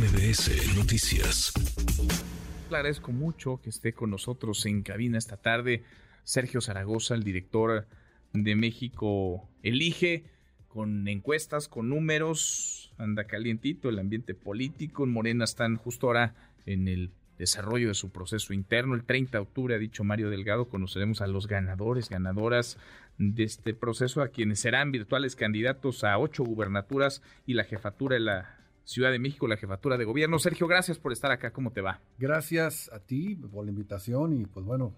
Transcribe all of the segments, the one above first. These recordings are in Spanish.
MBS Noticias. Agradezco mucho que esté con nosotros en cabina esta tarde Sergio Zaragoza, el director de México Elige, con encuestas, con números, anda calientito el ambiente político. En Morena están justo ahora en el desarrollo de su proceso interno. El 30 de octubre, ha dicho Mario Delgado, conoceremos a los ganadores, ganadoras de este proceso, a quienes serán virtuales candidatos a ocho gubernaturas y la jefatura de la Ciudad de México, la jefatura de gobierno. Sergio, gracias por estar acá. ¿Cómo te va? Gracias a ti por la invitación y pues bueno,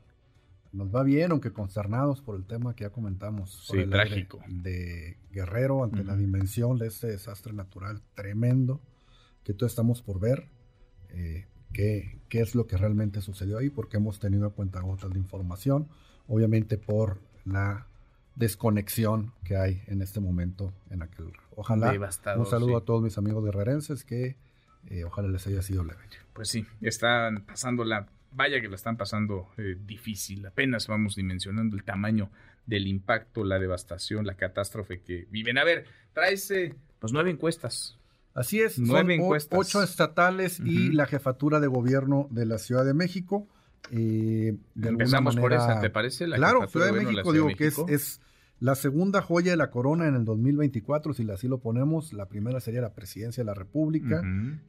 nos va bien, aunque consternados por el tema que ya comentamos. Sí, trágico. De, Guerrero ante la dimensión de este desastre natural tremendo que todos estamos por ver. Eh, qué, qué es lo que realmente sucedió ahí, porque hemos tenido a cuenta gotas de información, obviamente por la desconexión que hay en este momento en aquel. Ojalá. un saludo a todos mis amigos guerrerenses que eh, ojalá les haya sido leve. Pues sí, están pasando la. Vaya que la están pasando eh, difícil. Apenas vamos dimensionando el tamaño del impacto, la devastación, la catástrofe que viven. A ver, traes pues nueve encuestas. Así es, nueve encuestas. ocho estatales y la jefatura de gobierno de la Ciudad de México. Eh, Empezamos por esa, ¿te parece? La claro, Ciudad de México, digo que es, la segunda joya de la corona en el 2024, si así lo ponemos. La primera sería la presidencia de la República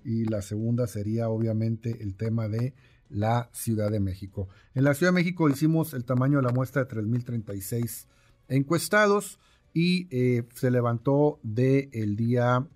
y la segunda sería obviamente el tema de la Ciudad de México. En la Ciudad de México hicimos el tamaño de la muestra de 3.036 encuestados y eh, se levantó del el día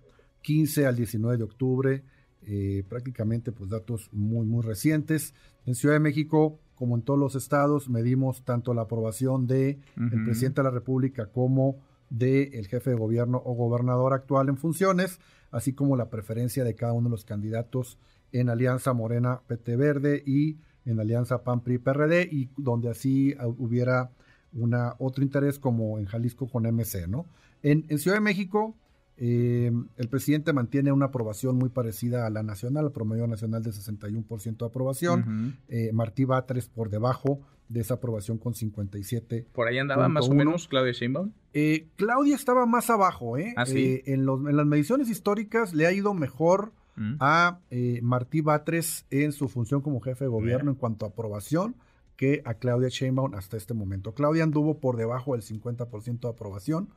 15 al 19 de octubre, eh, prácticamente pues datos muy, muy recientes. En Ciudad de México, como en todos los estados, medimos tanto la aprobación de el presidente de la República como del el jefe de gobierno o gobernador actual en funciones, así como la preferencia de cada uno de los candidatos en Alianza Morena PT Verde y en Alianza PAN PRI PRD y donde así hubiera una otro interés como en Jalisco con MC, ¿no? En, en Ciudad de México eh, el presidente mantiene una aprobación muy parecida a la nacional, el promedio nacional de 61% de aprobación. Eh, Martí Batres por debajo de esa aprobación con 57. ¿Por ahí andaba más o menos Claudia Sheinbaum? Eh, Claudia estaba más abajo. ¿eh? ¿Ah, en, las mediciones históricas le ha ido mejor mm. a Martí Batres en su función como jefe de gobierno en cuanto a aprobación que a Claudia Sheinbaum hasta este momento. Claudia anduvo por debajo del 50% de aprobación.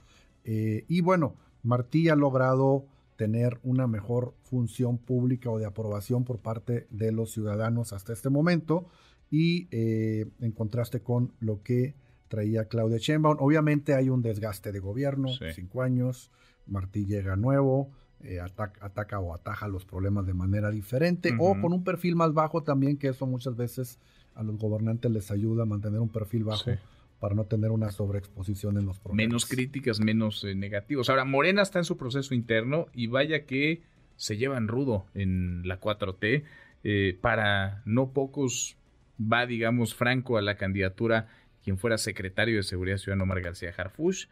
y bueno, Martí ha logrado tener una mejor función pública o de aprobación por parte de los ciudadanos hasta este momento y eh, en contraste con lo que traía Claudia Sheinbaum. Obviamente hay un desgaste de gobierno, cinco años, Martí llega nuevo, eh, ataca, o ataja los problemas de manera diferente o con un perfil más bajo también, que eso muchas veces a los gobernantes les ayuda a mantener un perfil bajo para no tener una sobreexposición en los problemas. Menos críticas, menos eh, negativos. Ahora, Morena está en su proceso interno y vaya que se llevan rudo en la 4T. Eh, para no pocos va, digamos, Franco a la candidatura quien fuera secretario de Seguridad Ciudadana Omar García Harfush.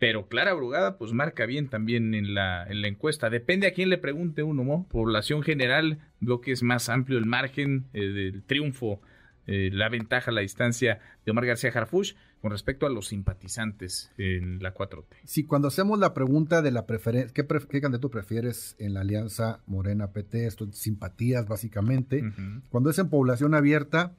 Pero Clara Brugada, pues marca bien también en la, en la encuesta. Depende a quién le pregunte uno, ¿no? Población general, veo que es más amplio el margen eh, del triunfo eh, la ventaja, la distancia de Omar García Harfuch con respecto a los simpatizantes en la 4T. Sí, cuando hacemos la pregunta de la preferencia, ¿qué, candidato prefieres en la alianza Morena-PT? Esto simpatías básicamente. Cuando es en población abierta,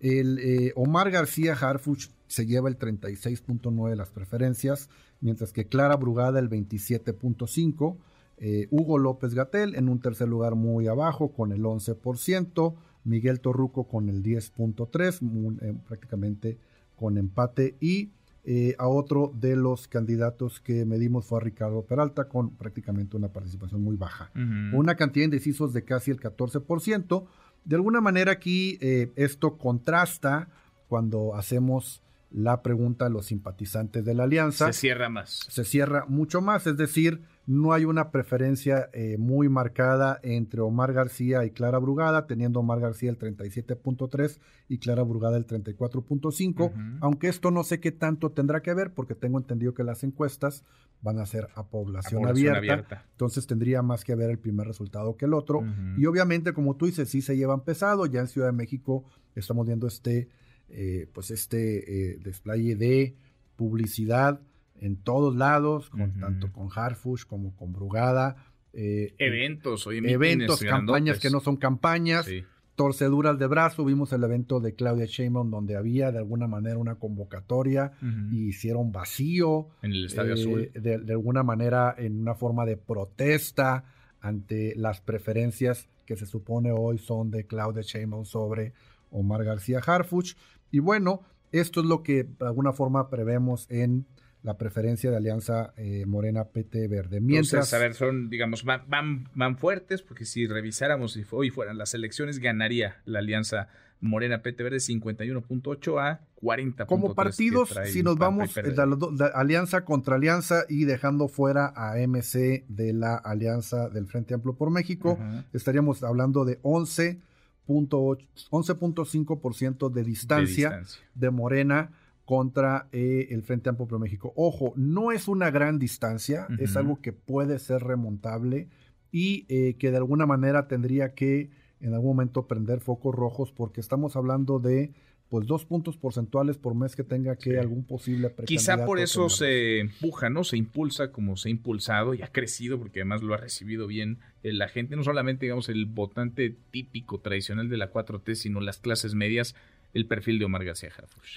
el eh, Omar García Harfuch se lleva el 36.9 de las preferencias, mientras que Clara Brugada el 27.5. Eh, Hugo López Gatel en un tercer lugar muy abajo con el 11%. Miguel Torruco con el 10.3, eh, prácticamente con empate. Y eh, a otro de los candidatos que medimos fue a Ricardo Peralta con prácticamente una participación muy baja. Una cantidad de indecisos de casi el 14%. De alguna manera aquí eh, esto contrasta cuando hacemos la pregunta a los simpatizantes de la alianza. Se cierra más. Se cierra mucho más, es decir, no hay una preferencia eh, muy marcada entre Omar García y Clara Brugada, teniendo Omar García el 37.3 y Clara Brugada el 34.5, aunque esto no sé qué tanto tendrá que ver porque tengo entendido que las encuestas van a ser a población, abierta, entonces tendría más que ver el primer resultado que el otro. Y obviamente, como tú dices, sí se llevan pesado, ya en Ciudad de México estamos viendo este, eh, pues este eh, despliegue de publicidad en todos lados, con, tanto con Harfush como con Brugada, eventos, eventos, campañas que no son campañas. torceduras de brazo. Vimos el evento de Claudia Sheinbaum donde había de alguna manera una convocatoria y hicieron vacío. En el Estadio Azul. De, de, alguna manera en una forma de protesta ante las preferencias que se supone hoy son de Claudia Sheinbaum sobre Omar García Harfuch. Y bueno, esto es lo que de alguna forma prevemos en la preferencia de Alianza eh, Morena PT Verde. Mientras, a ver, son, digamos, van, van, fuertes, porque si revisáramos si hoy fueran las elecciones, ganaría la Alianza Morena PT Verde 51.8 a 40. Como partidos, si nos vamos la, alianza contra alianza y dejando fuera a MC de la alianza del Frente Amplio por México, estaríamos hablando de 11 11.5% de, distancia de distancia de Morena contra eh, el Frente Amplio México. Ojo, no es una gran distancia, es algo que puede ser remontable y eh, que de alguna manera tendría que en algún momento prender focos rojos porque estamos hablando de pues dos puntos porcentuales por mes que tenga que algún posible Quizá por eso se empuja, ¿no? Se impulsa como se ha impulsado y ha crecido porque además lo ha recibido bien eh, la gente, no solamente digamos el votante típico tradicional de la 4T, sino las clases medias el perfil de Omar García.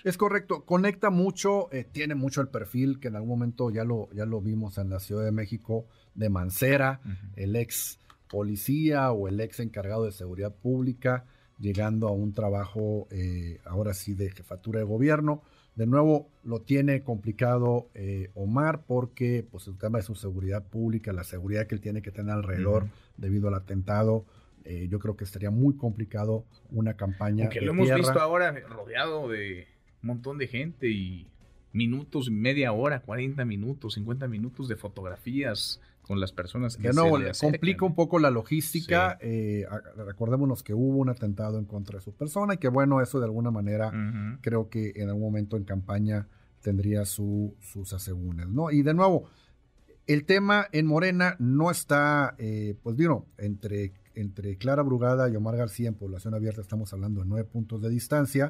Es correcto, conecta mucho, eh, tiene mucho el perfil que en algún momento ya lo, ya lo vimos en la Ciudad de México de Mancera, el ex policía o el ex encargado de seguridad pública, llegando a un trabajo eh, ahora sí de jefatura de gobierno. De nuevo, lo tiene complicado eh, Omar porque pues, el tema de su seguridad pública, la seguridad que él tiene que tener alrededor debido al atentado, eh, yo creo que estaría muy complicado una campaña. Que lo hemos visto ahora rodeado de un montón de gente y minutos, media hora, 40 minutos, 50 minutos de fotografías con las personas que no, complica un poco la logística. Eh, recordémonos que hubo un atentado en contra de su persona y que bueno, eso de alguna manera creo que en algún momento en campaña tendría su, sus asegúnes, ¿no? Y de nuevo, el tema en Morena no está, eh, pues vino, entre entre Clara Brugada y Omar García en población abierta estamos hablando de nueve puntos de distancia.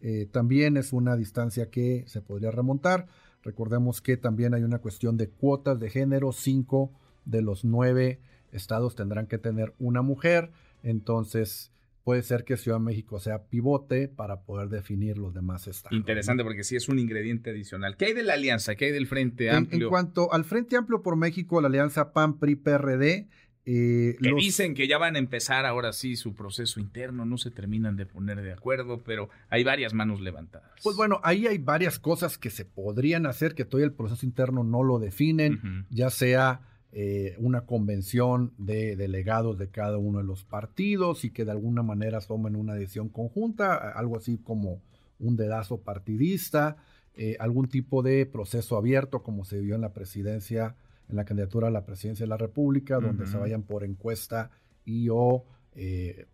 Eh, también es una distancia que se podría remontar. Recordemos que también hay una cuestión de cuotas de género. Cinco de los nueve estados tendrán que tener una mujer. Entonces puede ser que Ciudad de México sea pivote para poder definir los demás estados. Interesante porque sí es un ingrediente adicional. ¿Qué hay de la alianza? ¿Qué hay del Frente Amplio? En, cuanto al Frente Amplio por México, la alianza PAN-PRI-PRD eh, que dicen que ya van a empezar ahora sí su proceso interno, no se terminan de poner de acuerdo, pero hay varias manos levantadas. Pues bueno, ahí hay varias cosas que se podrían hacer, que todavía el proceso interno no lo definen, ya sea eh, una convención de delegados de cada uno de los partidos y que de alguna manera tomen una decisión conjunta, algo así como un dedazo partidista, eh, algún tipo de proceso abierto como se vio en la presidencia en la candidatura a la presidencia de la República, donde se vayan por encuesta y o eh,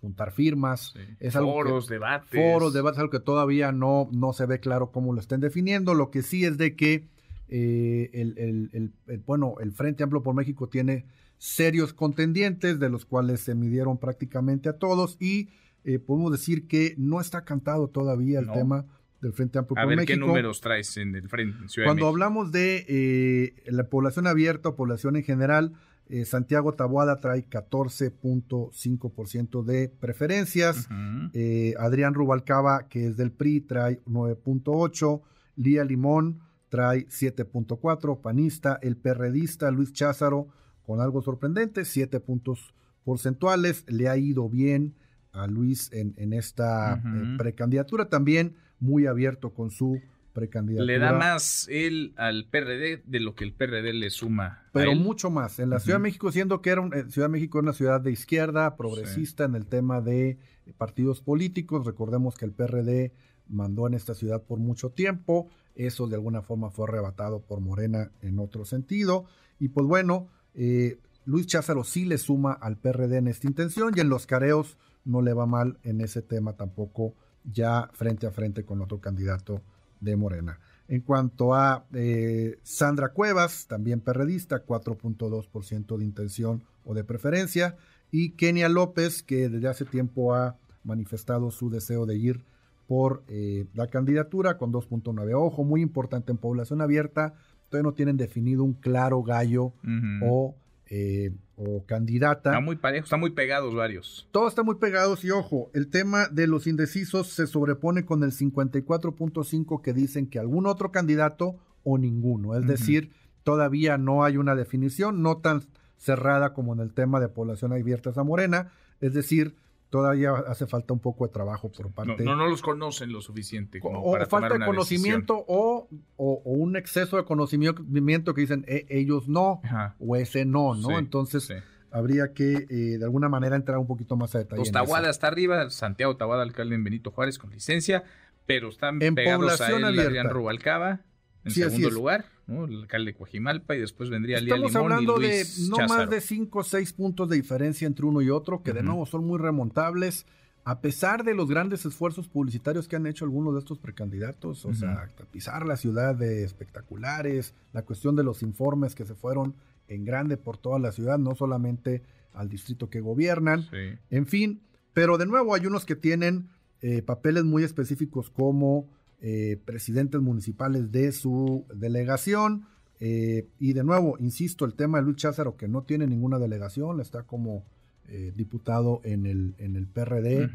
juntar firmas. Es foros, debates. Foros, debates, algo que todavía no, no se ve claro cómo lo estén definiendo. Lo que sí es de que eh, el, bueno, el Frente Amplio por México tiene serios contendientes, de los cuales se midieron prácticamente a todos, y eh, podemos decir que no está cantado todavía el tema del Frente Amplio a ver, ¿qué números traes en el Frente Cuando hablamos de eh, la población abierta o población en general, eh, Santiago Taboada trae 14.5% de preferencias. Eh, Adrián Rubalcaba, que es del PRI, trae 9.8%. Lía Limón trae 7.4%. Panista, el perredista Luis Cházaro, con algo sorprendente, 7 puntos porcentuales. Le ha ido bien a Luis en, esta precandidatura. También muy abierto con su precandidatura. Le da más él al PRD de lo que el PRD le suma. Pero mucho más. En la Ciudad de México, siendo que era eh, Ciudad de México una ciudad de izquierda, progresista en el tema de partidos políticos. Recordemos que el PRD mandó en esta ciudad por mucho tiempo. Eso de alguna forma fue arrebatado por Morena en otro sentido. Y pues bueno, eh, Luis Cházaro sí le suma al PRD en esta intención y en los careos no le va mal en ese tema tampoco ya frente a frente con otro candidato de Morena. En cuanto a eh, Sandra Cuevas, también perredista, 4.2% de intención o de preferencia, y Kenia López, que desde hace tiempo ha manifestado su deseo de ir por eh, la candidatura con 2.9. Ojo, muy importante en población abierta, todavía no tienen definido un claro gallo o eh, o candidata. Está muy parejo, están muy pegados varios. Todos están muy pegados y ojo, el tema de los indecisos se sobrepone con el 54.5 que dicen que algún otro candidato o ninguno. Es decir, todavía no hay una definición, no tan cerrada como en el tema de población abierta a Morena. Es decir, todavía hace falta un poco de trabajo por parte. No, no, los conocen lo suficiente. Como o para falta de conocimiento o, o, un exceso de conocimiento que dicen e, ellos no o ese no, ¿no? Entonces habría que eh, de alguna manera entrar un poquito más a detalle. Tahuada está arriba, Santiago Tahuada, alcalde en Benito Juárez con licencia, pero están en pegados a él, Adrián Rubalcaba en segundo lugar, ¿no? el alcalde de Coajimalpa y después vendría Estamos hablando de no más de 5 o 6 puntos de diferencia entre uno y otro, que de nuevo son muy remontables, a pesar de los grandes esfuerzos publicitarios que han hecho algunos de estos precandidatos, o sea, pisar la ciudad de espectaculares, la cuestión de los informes que se fueron en grande por toda la ciudad, no solamente al distrito que gobiernan, en fin, pero de nuevo hay unos que tienen eh, papeles muy específicos como eh, presidentes municipales de su delegación. Eh, y de nuevo, insisto, el tema de Luis Cházaro, que no tiene ninguna delegación, está como eh, diputado en el, en el PRD,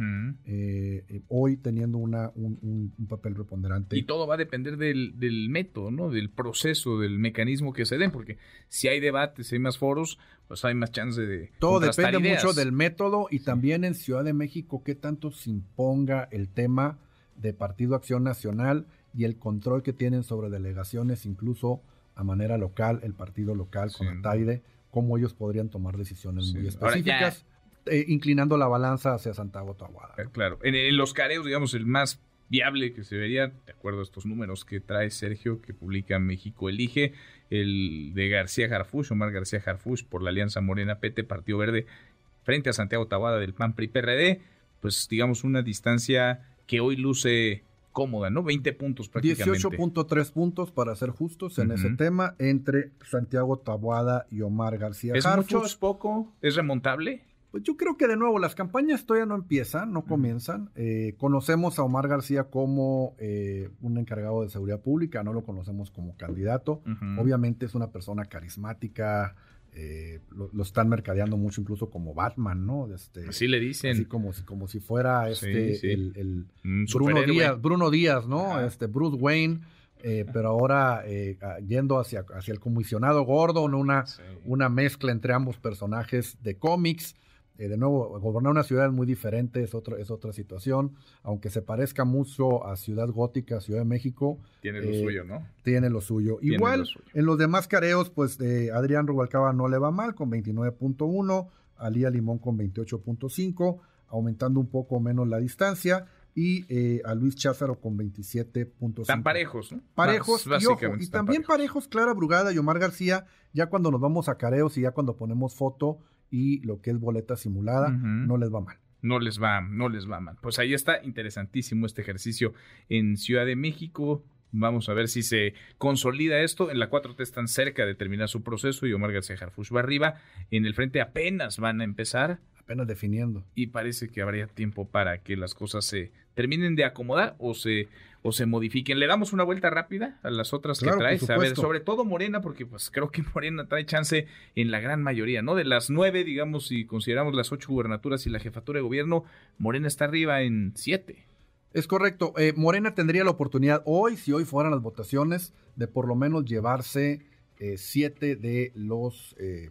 hoy teniendo una, un, papel preponderante. Y todo va a depender del, método, ¿no? Del proceso, del mecanismo que se den, porque si hay debates, si hay más foros, pues hay más chance de... Todo depende mucho del método y también en Ciudad de México, qué tanto se imponga el tema de Partido Acción Nacional y el control que tienen sobre delegaciones, incluso a manera local, el partido local con el TAIDE, cómo ellos podrían tomar decisiones muy específicas, eh, inclinando la balanza hacia Santiago Tahuada. Eh, claro, en, los careos, digamos, el más viable que se vería, de acuerdo a estos números que trae Sergio, que publica México Elige, el de García Jarfush, Omar García Jarfush, por la Alianza Morena PT, Partido Verde, frente a Santiago Tahuada del PAN PRI PRD, pues digamos una distancia que hoy luce cómoda, ¿no? 20 puntos prácticamente. 18.3 puntos para ser justos en ese tema entre Santiago Tabuada y Omar García. ¿Es mucho, es poco? ¿Es remontable? Pues yo creo que de nuevo las campañas todavía no empiezan, no comienzan. Eh, conocemos a Omar García como eh, un encargado de seguridad pública, no lo conocemos como candidato. Obviamente es una persona carismática, eh, lo, están mercadeando mucho incluso como Batman, ¿no? Este, así le dicen. Así como si, como si fuera este el, Bruno Díaz, Bruno Díaz, ¿no? Este Bruce Wayne. Eh, pero ahora eh, yendo hacia, hacia el comisionado Gordon, una, una mezcla entre ambos personajes de cómics. Eh, de nuevo, gobernar una ciudad es muy diferente, es, otro, es otra situación. Aunque se parezca mucho a Ciudad Gótica, Ciudad de México. Tiene lo eh, suyo, ¿no? Tiene lo suyo. Igual, en los demás careos, pues eh, Adrián Rubalcaba no le va mal con 29.1, Alía Limón con 28.5, aumentando un poco menos la distancia. Y a Luis Cházaro con 27.5. Están parejos, ¿no? Parejos, y, y también parejos. Clara Brugada y Omar García, ya cuando nos vamos a careos y ya cuando ponemos foto, y lo que es boleta simulada, no les va mal. No les va, no les va mal. Pues ahí está interesantísimo este ejercicio en Ciudad de México. Vamos a ver si se consolida esto. En la 4T están cerca de terminar su proceso y Omar García Harfush va arriba. En el frente apenas van a empezar. Apenas definiendo. Y parece que habría tiempo para que las cosas se terminen de acomodar o se o se modifiquen. Le damos una vuelta rápida a las otras que traes. A ver, sobre todo Morena, porque pues creo que Morena trae chance en la gran mayoría, ¿no? De las nueve, digamos, si consideramos las ocho gubernaturas y la jefatura de gobierno, Morena está arriba en siete. Es correcto. Eh, Morena tendría la oportunidad hoy, si hoy fueran las votaciones, de por lo menos llevarse eh, siete de los eh,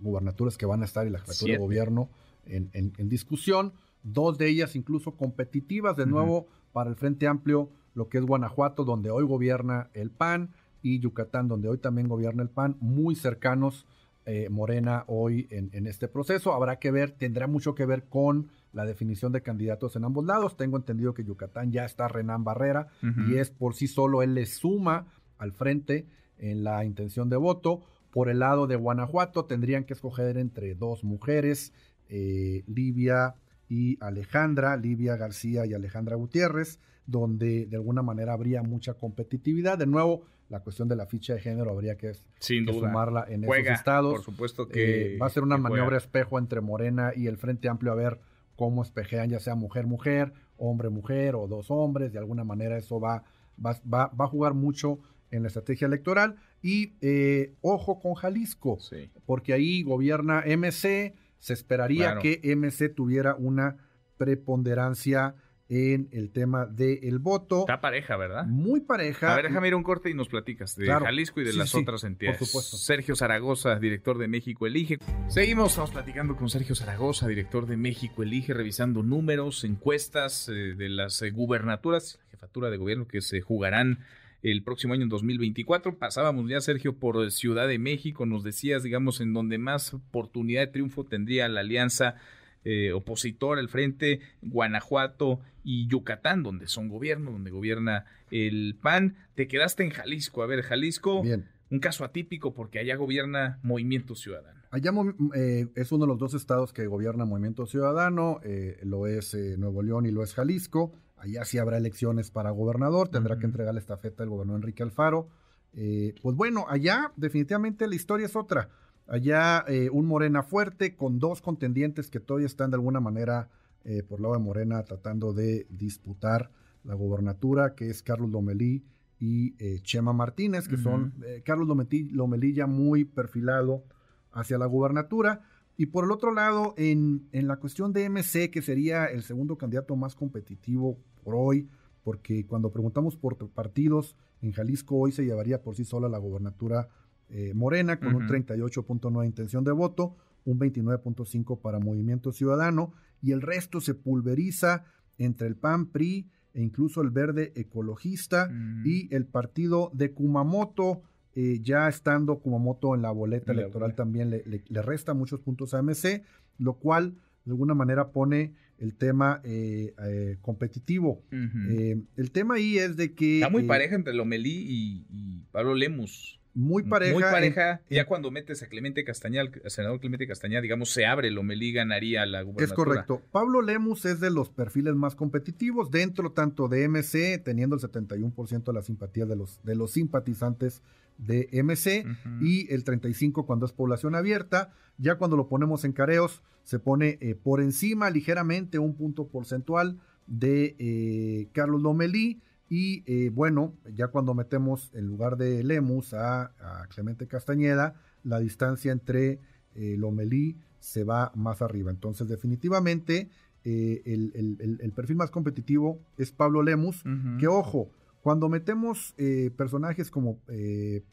gubernaturas que van a estar y la jefatura de gobierno en, discusión. Dos de ellas incluso competitivas, de nuevo, para el Frente Amplio lo que es Guanajuato, donde hoy gobierna el PAN, y Yucatán, donde hoy también gobierna el PAN, muy cercanos eh, Morena hoy en, este proceso. Habrá que ver, tendrá mucho que ver con la definición de candidatos en ambos lados. Tengo entendido que Yucatán ya está Renan Barrera y es por sí solo, él le suma al frente en la intención de voto. Por el lado de Guanajuato tendrían que escoger entre dos mujeres, eh, Livia y Alejandra, Livia García y Alejandra Gutiérrez donde de alguna manera habría mucha competitividad. De nuevo, la cuestión de la ficha de género habría que, sumarla en esos estados. Por supuesto que eh, va a ser una maniobra espejo entre Morena y el Frente Amplio a ver cómo espejean ya sea mujer-mujer, hombre-mujer o dos hombres. De alguna manera eso va, va, va, va a jugar mucho en la estrategia electoral. Y eh, ojo con Jalisco, porque ahí gobierna MC, se esperaría que MC tuviera una preponderancia en el tema del voto. Está pareja, ¿verdad? Muy pareja. A ver, déjame ir un corte y nos platicas de Jalisco y de las otras entidades. Por supuesto. Sergio Zaragoza, director de México Elige. Seguimos, estamos platicando con Sergio Zaragoza, director de México Elige, revisando números, encuestas eh, de las eh, gubernaturas, jefatura de gobierno que se jugarán el próximo año en 2024. Pasábamos ya, Sergio, por Ciudad de México. Nos decías, digamos, en donde más oportunidad de triunfo tendría la alianza eh, opositor al frente, Guanajuato y Yucatán, donde son gobierno, donde gobierna el PAN. Te quedaste en Jalisco. A ver, Jalisco, un caso atípico porque allá gobierna Movimiento Ciudadano. Allá eh, es uno de los dos estados que gobierna Movimiento Ciudadano, eh, lo es Nuevo León y lo es Jalisco. Allá sí habrá elecciones para gobernador, tendrá que entregar la estafeta el gobernador Enrique Alfaro. pues bueno, allá definitivamente la historia es otra. Allá eh, un Morena fuerte con dos contendientes que todavía están de alguna manera eh, por lado de Morena tratando de disputar la gobernatura, que es Carlos Lomelí y eh, Chema Martínez, que son Carlos Lomelí, ya muy perfilado hacia la gobernatura. Y por el otro lado, en, en la cuestión de MC, que sería el segundo candidato más competitivo por hoy, porque cuando preguntamos por partidos, en Jalisco hoy se llevaría por sí sola la gobernatura eh, Morena con un 38.9 intención de voto, un 29.5 para Movimiento Ciudadano y el resto se pulveriza entre el PAN, PRI e incluso el Verde Ecologista y el partido de Kumamoto. Eh, ya estando Kumamoto en la boleta electoral también le, resta muchos puntos a MC, lo cual de alguna manera pone el tema eh, competitivo. el tema ahí es de que... Está muy pareja entre Lomelí y, y Pablo Lemus muy pareja. Muy pareja. ya cuando metes a Clemente Castañal, al senador Clemente Castañal, digamos, se abre, Lomelí ganaría la gubernatura. Es correcto. Pablo Lemus es de los perfiles más competitivos dentro tanto de MC, teniendo el 71% de la simpatía de los, de los simpatizantes de MC y el 35% cuando es población abierta. Ya cuando lo ponemos en careos, se pone eh, por encima ligeramente un punto porcentual de eh, Carlos Lomelí y eh, bueno, ya cuando metemos en lugar de Lemus a, Clemente Castañeda, la distancia entre eh, Lomelí se va más arriba. Entonces, definitivamente, eh, el, perfil más competitivo es Pablo Lemus, que ojo, cuando metemos personajes como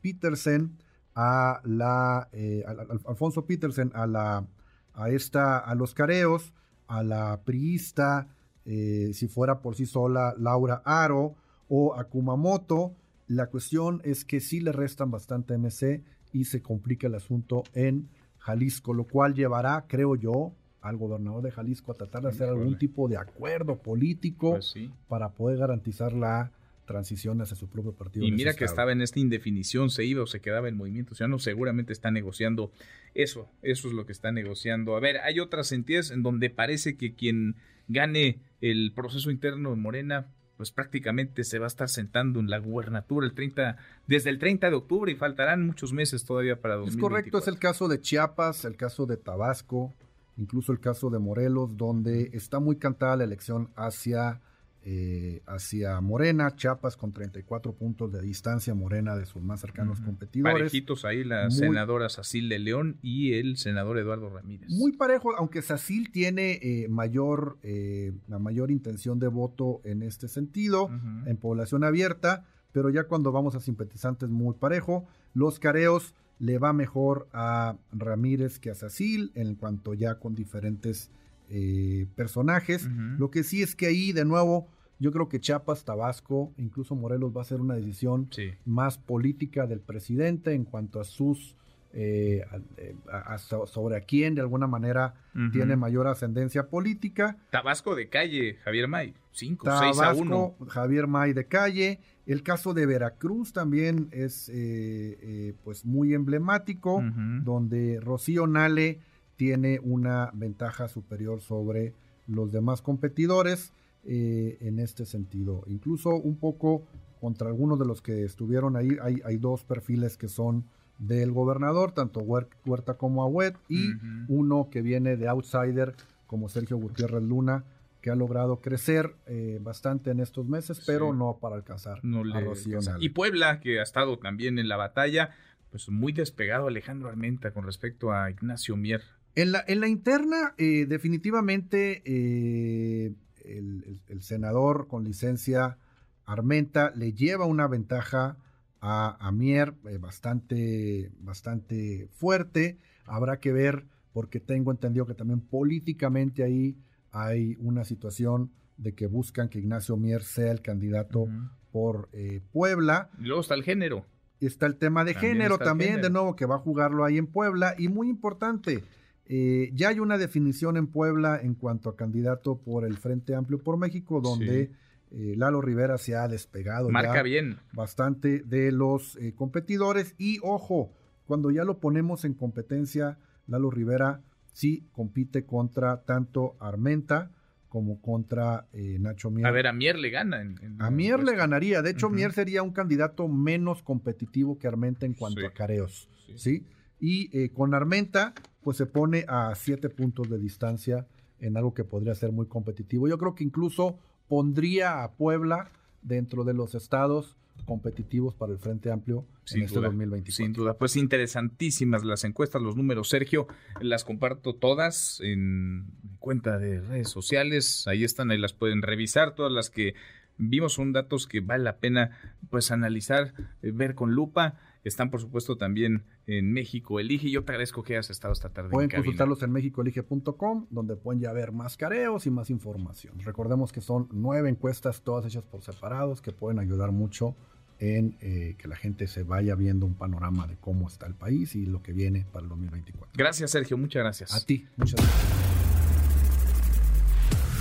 Petersen a la Alfonso Petersen a la a esta a los careos, a la priista, si fuera por sí sola Laura Aro, o a Kumamoto. La cuestión es que sí le restan bastante MC y se complica el asunto en Jalisco, lo cual llevará, creo yo, al gobernador de Jalisco a tratar de hacer algún tipo de acuerdo político pues para poder garantizar la transición hacia su propio partido. Y mira que estaba en esta indefinición, se iba o se quedaba en movimiento no seguramente está negociando eso, eso es lo que está negociando. A ver, hay otras entidades en donde parece que quien gane el proceso interno de Morena pues prácticamente se va a estar sentando en la gubernatura el 30, desde el 30 de octubre y faltarán muchos meses todavía para 2024. Es correcto, es el caso de Chiapas, el caso de Tabasco, incluso el caso de Morelos, donde está muy cantada la elección hacia eh, hacia Morena, Chiapas con 34 puntos de distancia, Morena de sus más cercanos competidores. Parejitos ahí la senadora Sacil de León y el senador Eduardo Ramírez. Muy parejo, aunque Sacil tiene eh, mayor, eh, la mayor intención de voto en este sentido, en población abierta, pero ya cuando vamos a simpatizantes muy parejo, los careos le va mejor a Ramírez que a Sacil, en cuanto ya con diferentes eh, personajes. Lo que sí es que ahí, de nuevo, yo creo que Chiapas, Tabasco, incluso Morelos va a ser una decisión más política del presidente en cuanto a sus eh, eh, sobre a quién de alguna manera tiene mayor ascendencia política. Tabasco de calle, Javier May, 5, 6 a 1. Javier May de calle. El caso de Veracruz también es pues muy emblemático, donde Rocío Nale tiene una ventaja superior sobre los demás competidores eh, en este sentido. Incluso un poco contra algunos de los que estuvieron ahí, hay, dos perfiles que son del gobernador, tanto Huerta como Agüet, y uno que viene de outsider como Sergio Gutiérrez Luna, que ha logrado crecer eh, bastante en estos meses, pero no para alcanzar no a Rocío Y Puebla, que ha estado también en la batalla, pues muy despegado Alejandro Armenta con respecto a Ignacio Mier. En la, en la interna, eh, definitivamente eh, el, senador con licencia Armenta le lleva una ventaja a, Mier bastante, bastante fuerte. Habrá que ver, porque tengo entendido que también políticamente ahí hay una situación de que buscan que Ignacio Mier sea el candidato por eh, Puebla. Y luego está el género. Está el tema de género también, de nuevo, que va a jugarlo ahí en Puebla. Y muy importante, eh, ya hay una definición en Puebla en cuanto a candidato por el Frente Amplio por México, donde eh, Lalo Rivera se ha despegado Marca bien. bastante de los competidores. Y ojo, cuando ya lo ponemos en competencia, Lalo Rivera sí compite contra tanto Armenta como contra eh, Nacho Mier. A ver, a Mier le gana. a Mier le ganaría. De hecho, Mier sería un candidato menos competitivo que Armenta en cuanto a careos. Sí. Y eh, con Armenta, pues se pone a siete puntos de distancia en algo que podría ser muy competitivo. Yo creo que incluso pondría a Puebla dentro de los estados competitivos para el Frente Amplio en este 2024. Sin duda, pues interesantísimas las encuestas, los números, Sergio, las comparto todas en cuenta de redes sociales, ahí están, ahí las pueden revisar, todas las que vimos son datos que vale la pena pues analizar, eh, ver con lupa. Están, por supuesto, también en México Elige. Yo te agradezco que hayas estado esta tarde. Pueden consultarlos en mexicoelige.com, donde pueden ya ver más careos y más información. Recordemos que son nueve encuestas, todas hechas por separados, que pueden ayudar mucho en eh, que la gente se vaya viendo un panorama de cómo está el país y lo que viene para el 2024. Gracias, Sergio. Muchas gracias. A ti. Muchas gracias.